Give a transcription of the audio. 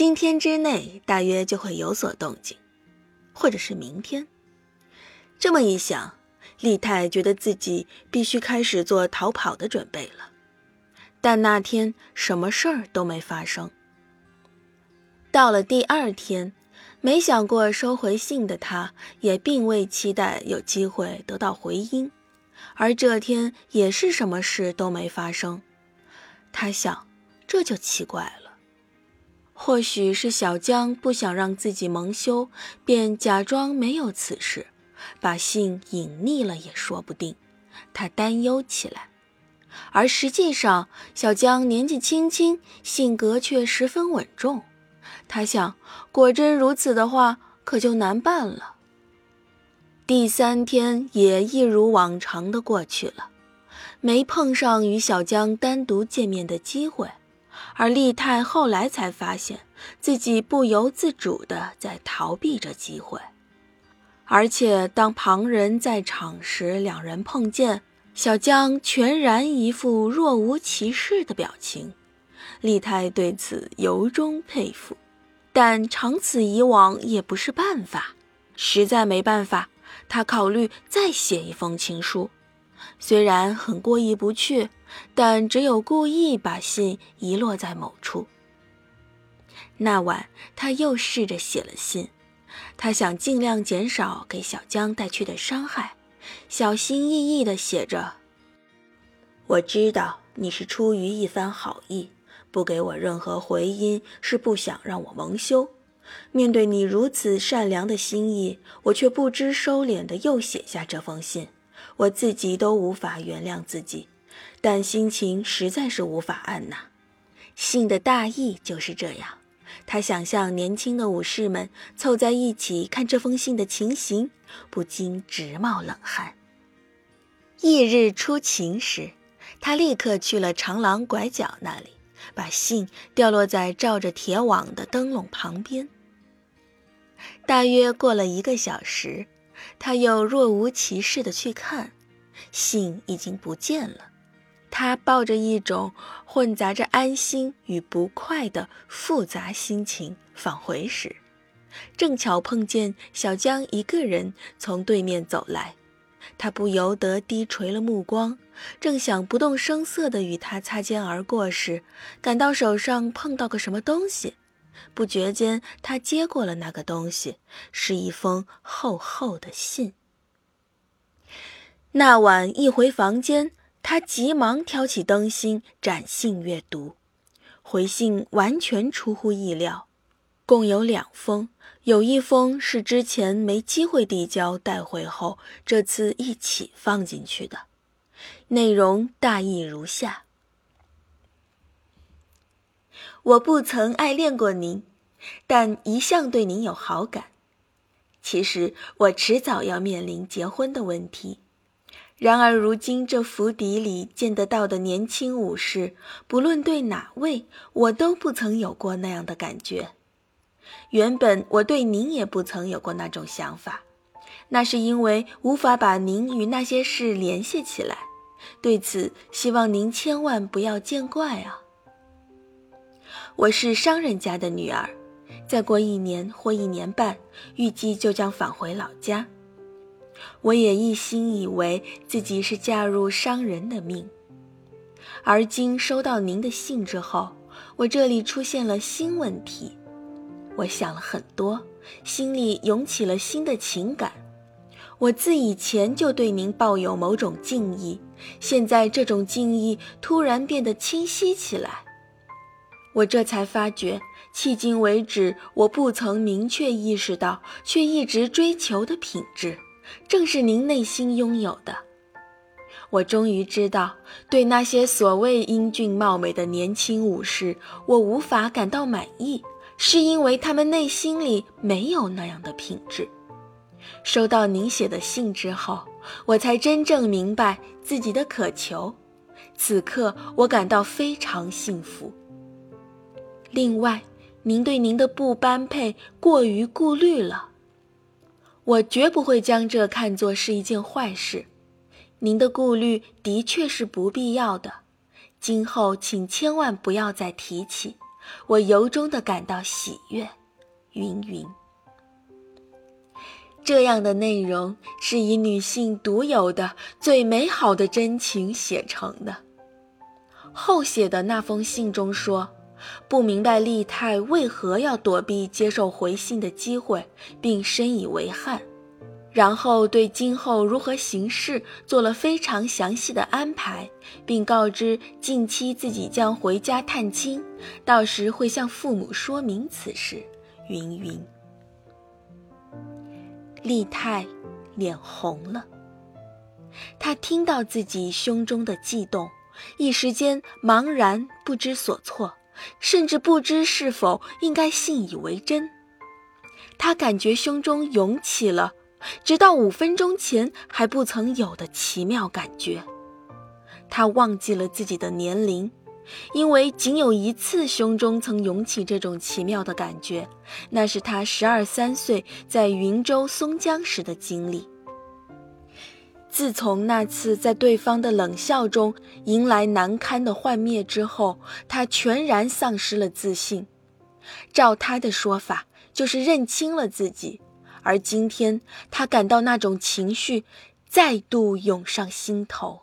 今天之内大约就会有所动静，或者是明天。这么一想，丽泰觉得自己必须开始做逃跑的准备了。但那天什么事儿都没发生。到了第二天，没想过收回信的他，也并未期待有机会得到回音，而这天也是什么事都没发生。他想，这就奇怪了。或许是小江不想让自己蒙羞，便假装没有此事，把信隐匿了也说不定。他担忧起来。而实际上，小江年纪轻轻，性格却十分稳重。他想，果真如此的话，可就难办了。第三天也一如往常的过去了，没碰上与小江单独见面的机会。而丽泰后来才发现自己不由自主地在逃避着机会，而且当旁人在场时，两人碰见。小江全然一副若无其事的表情，丽泰对此由衷佩服，但长此以往也不是办法，实在没办法，他考虑再写一封情书，虽然很过意不去，但只有故意把信遗落在某处。那晚，他又试着写了信，他想尽量减少给小江带去的伤害。小心翼翼地写着：“我知道你是出于一番好意，不给我任何回音是不想让我蒙羞。面对你如此善良的心意，我却不知收敛地又写下这封信，我自己都无法原谅自己，但心情实在是无法按捺。信的大意就是这样。”他想象年轻的武士们凑在一起看这封信的情形，不禁直冒冷汗。翌日出勤时，他立刻去了长廊拐角那里，把信掉落在罩着铁网的灯笼旁边。大约过了一个小时，他又若无其事地去看，信已经不见了。他抱着一种混杂着安心与不快的复杂心情返回时，正巧碰见小江一个人从对面走来。他不由得低垂了目光，正想不动声色地与他擦肩而过时，感到手上碰到个什么东西。不觉间，他接过了那个东西，是一封厚厚的信。那晚一回房间。他急忙挑起灯芯，展信阅读。回信完全出乎意料，共有两封，有一封是之前没机会递交带回后，这次一起放进去的。内容大意如下：我不曾爱恋过您，但一向对您有好感。其实我迟早要面临结婚的问题。然而，如今这府邸里见得到的年轻武士，不论对哪位，我都不曾有过那样的感觉。原本我对您也不曾有过那种想法，那是因为无法把您与那些事联系起来。对此，希望您千万不要见怪啊。我是商人家的女儿，再过一年或一年半，预计就将返回老家。我也一心以为自己是嫁入商人的命，而今收到您的信之后，我这里出现了新问题。我想了很多，心里涌起了新的情感。我自以前就对您抱有某种敬意，现在这种敬意突然变得清晰起来。我这才发觉，迄今为止我不曾明确意识到，却一直追求的品质。正是您内心拥有的。我终于知道，对那些所谓英俊貌美的年轻武士，我无法感到满意，是因为他们内心里没有那样的品质。收到您写的信之后，我才真正明白自己的渴求。此刻，我感到非常幸福。另外，您对您的不般配过于顾虑了。我绝不会将这看作是一件坏事，您的顾虑的确是不必要的，今后请千万不要再提起，我由衷的感到喜悦。云云。这样的内容是以女性独有的最美好的真情写成的。后写的那封信中说，不明白丽泰为何要躲避接受回信的机会，并深以为憾。然后对今后如何行事做了非常详细的安排，并告知近期自己将回家探亲，到时会向父母说明此事。云云。丽泰脸红了，他听到自己胸中的悸动，一时间茫然不知所措，甚至不知是否应该信以为真。他感觉胸中涌起了，直到五分钟前还不曾有的奇妙感觉。他忘记了自己的年龄。因为仅有一次，胸中曾涌起这种奇妙的感觉，那是他十二三岁在云州松江时的经历。自从那次在对方的冷笑中迎来难堪的幻灭之后，他全然丧失了自信。照他的说法，就是认清了自己。而今天，他感到那种情绪再度涌上心头。